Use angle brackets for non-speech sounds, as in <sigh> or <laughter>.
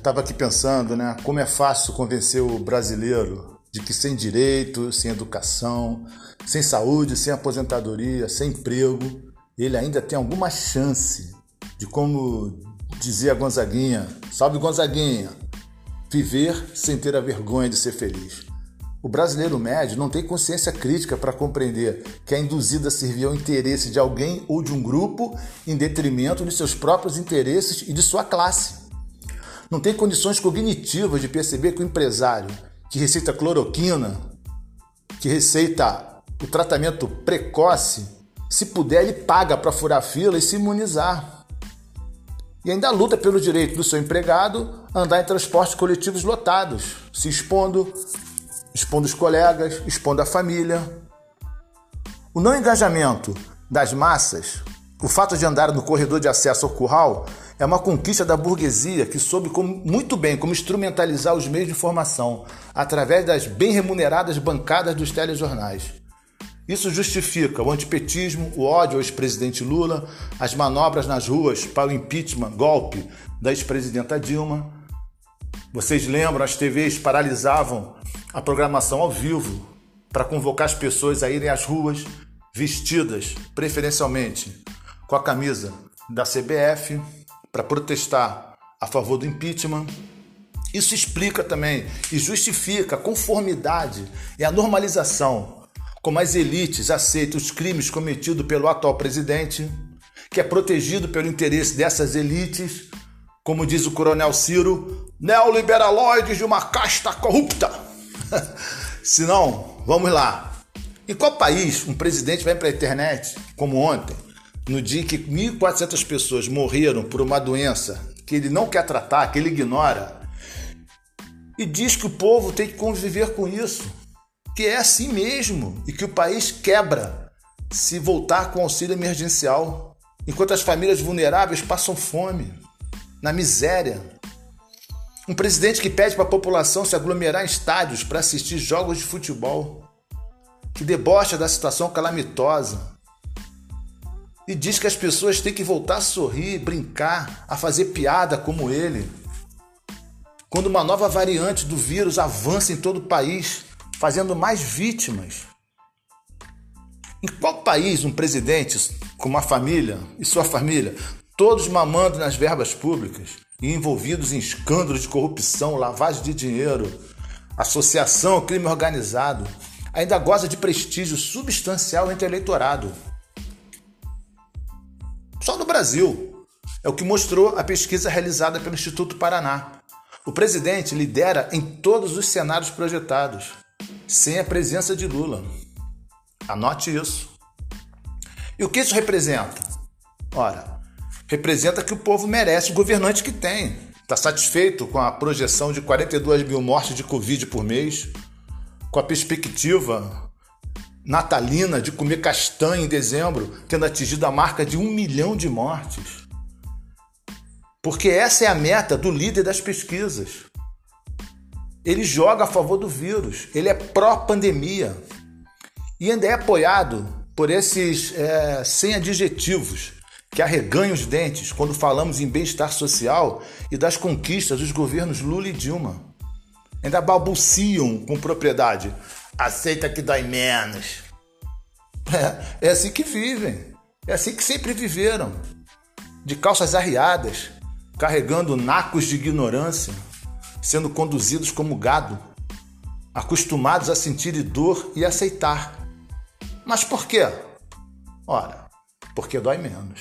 estava aqui pensando, né? Como é fácil convencer o brasileiro de que sem direito, sem educação, sem saúde, sem aposentadoria, sem emprego, ele ainda tem alguma chance de, como dizia Gonzaguinha, salve Gonzaguinha, viver sem ter a vergonha de ser feliz. O brasileiro médio não tem consciência crítica para compreender que é induzida a servir ao interesse de alguém ou de um grupo em detrimento de seus próprios interesses e de sua classe. Não tem condições cognitivas de perceber que o empresário que receita cloroquina, que receita o tratamento precoce, se puder, ele paga para furar fila e se imunizar. E ainda luta pelo direito do seu empregado a andar em transportes coletivos lotados, se expondo expondo os colegas, expondo a família. O não engajamento das massas, o fato de andar no corredor de acesso ao curral, é uma conquista da burguesia que soube como, muito bem como instrumentalizar os meios de informação através das bem remuneradas bancadas dos telejornais. Isso justifica o antipetismo, o ódio ao ex-presidente Lula, as manobras nas ruas para o impeachment, golpe da ex-presidenta Dilma. Vocês lembram, as TVs paralisavam a programação ao vivo para convocar as pessoas a irem às ruas vestidas, preferencialmente com a camisa da CBF, para protestar a favor do impeachment. Isso explica também e justifica a conformidade e a normalização como as elites aceitam os crimes cometidos pelo atual presidente, que é protegido pelo interesse dessas elites, como diz o coronel Ciro, neoliberaloides de uma casta corrupta. <laughs> Se não, vamos lá. Em qual país um presidente vai para a internet, como ontem, no dia que 1.400 pessoas morreram por uma doença que ele não quer tratar, que ele ignora, e diz que o povo tem que conviver com isso, que é assim mesmo e que o país quebra se voltar com auxílio emergencial, enquanto as famílias vulneráveis passam fome, na miséria, um presidente que pede para a população se aglomerar em estádios para assistir jogos de futebol, que debocha da situação calamitosa e diz que as pessoas têm que voltar a sorrir, brincar, a fazer piada como ele. Quando uma nova variante do vírus avança em todo o país, fazendo mais vítimas. Em qual país um presidente com uma família e sua família, todos mamando nas verbas públicas, e envolvidos em escândalos de corrupção, lavagem de dinheiro, associação ao crime organizado, ainda goza de prestígio substancial entre o eleitorado. Só no Brasil. É o que mostrou a pesquisa realizada pelo Instituto Paraná. O presidente lidera em todos os cenários projetados, sem a presença de Lula. Anote isso. E o que isso representa? Ora, representa que o povo merece o governante que tem. Está satisfeito com a projeção de 42 mil mortes de Covid por mês, com a perspectiva natalina de comer castanha em dezembro, tendo atingido a marca de um milhão de mortes. Porque essa é a meta do líder das pesquisas. Ele joga a favor do vírus, ele é pró-pandemia e ainda é apoiado por esses é, sem adjetivos que arreganham os dentes quando falamos em bem-estar social e das conquistas dos governos Lula e Dilma. Ainda balbuciam com propriedade. Aceita que dói menos. É, é assim que vivem. É assim que sempre viveram. De calças arriadas, carregando nacos de ignorância, sendo conduzidos como gado, acostumados a sentir dor e aceitar. Mas por quê? Ora, porque dói menos.